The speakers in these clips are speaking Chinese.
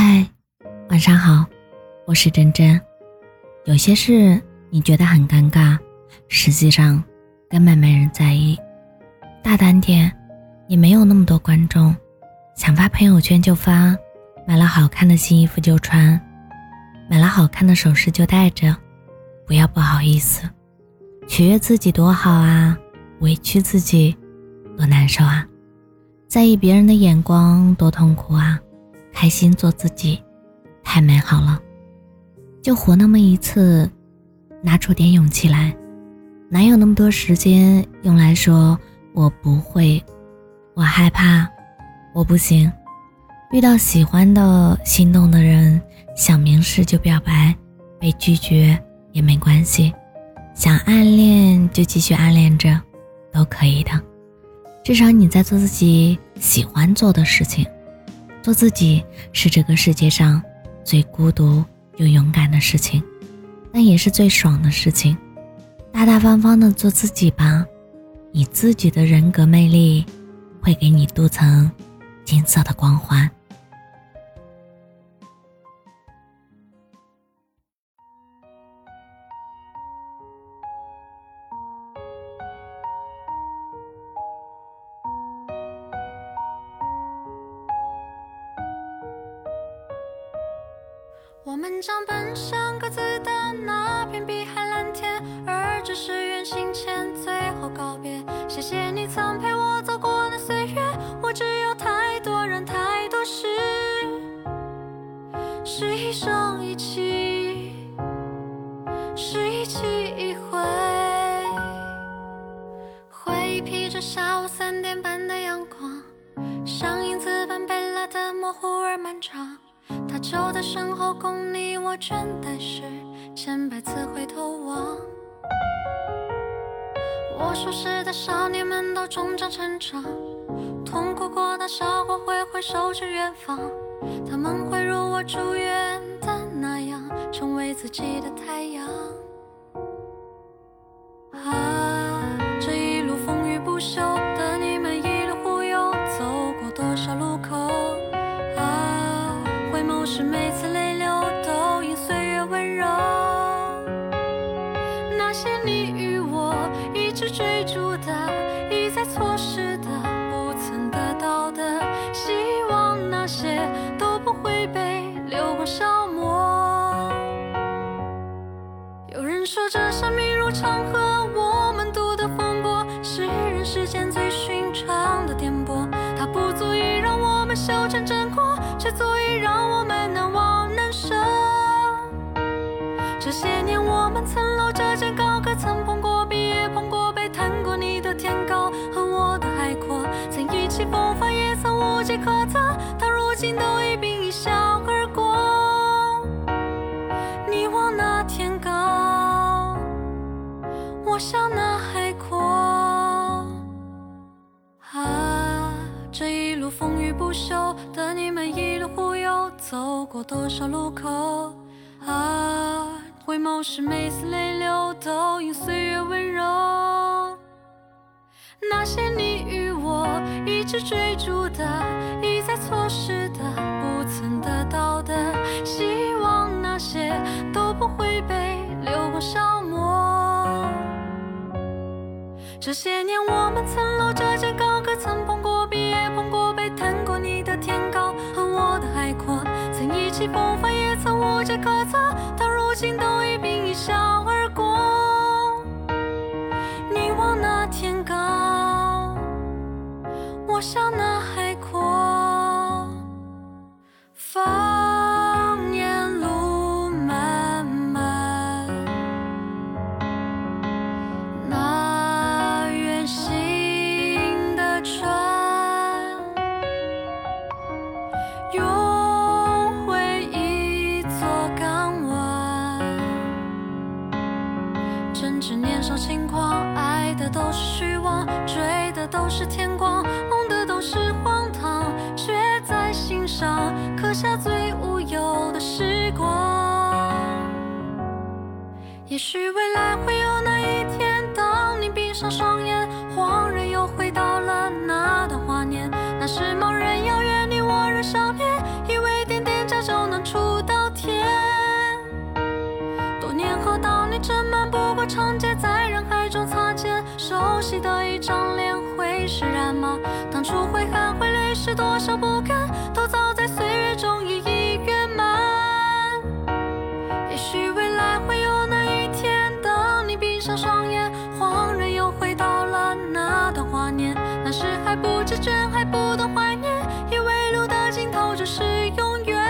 嗨，晚上好，我是真真。有些事你觉得很尴尬，实际上根本没人在意。大胆点，你没有那么多观众，想发朋友圈就发，买了好看的新衣服就穿，买了好看的首饰就戴着，不要不好意思。取悦自己多好啊，委屈自己多难受啊，在意别人的眼光多痛苦啊。开心做自己，太美好了，就活那么一次，拿出点勇气来，哪有那么多时间用来说我不会，我害怕，我不行。遇到喜欢的、心动的人，想明示就表白，被拒绝也没关系，想暗恋就继续暗恋着，都可以的。至少你在做自己喜欢做的事情。做自己是这个世界上最孤独又勇敢的事情，但也是最爽的事情。大大方方的做自己吧，你自己的人格魅力会给你镀层金色的光环。我们将奔向各自的那片碧海蓝天，而这是远行前最后告别。谢谢你曾陪我走过那岁月，我只有太多人太多事，是一生一起，是一期一回。回忆披着下午三点半的阳光，像影子般被拉得模糊而漫长。他就在身后，供你我倦怠时，千百次回头望。我熟识的少年们都终将成长，痛哭过、大笑过，挥挥手去远方。他们会如我祝愿的那样，成为自己的太阳。那些你与我一直追逐的，一再错失的，不曾得到的，希望那些都不会被流光消磨。有人说这生命如长河，到如今都一并一笑而过。你望那天高，我向那海阔。啊，这一路风雨不休等你们一路忽悠，走过多少路口？啊。回眸时，每丝泪流都因岁月温柔。那些你与我一直追逐的，都不会被流光消磨。这些年，我们曾搂着肩高歌，曾碰过壁，也碰过杯谈过你的天高和我的海阔，曾意气风发，也曾无计可测。心都一并一笑而过。你望那天高，我想那海轻狂，爱的都是虚妄，追的都是天光，梦的都是荒唐，却在心上刻下最无忧的时光。也许未张脸会释然吗？当初挥汗会泪是多少不甘，都早在岁月中一一圆满。也许未来会有那一天，当你闭上双眼，恍然又回到了那段华年。那时还不知倦，还不懂怀念，以为路的尽头就是永远。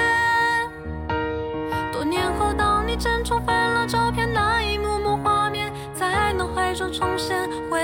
多年后，当你正重翻了照片，那一幕幕画面在脑海中重现，会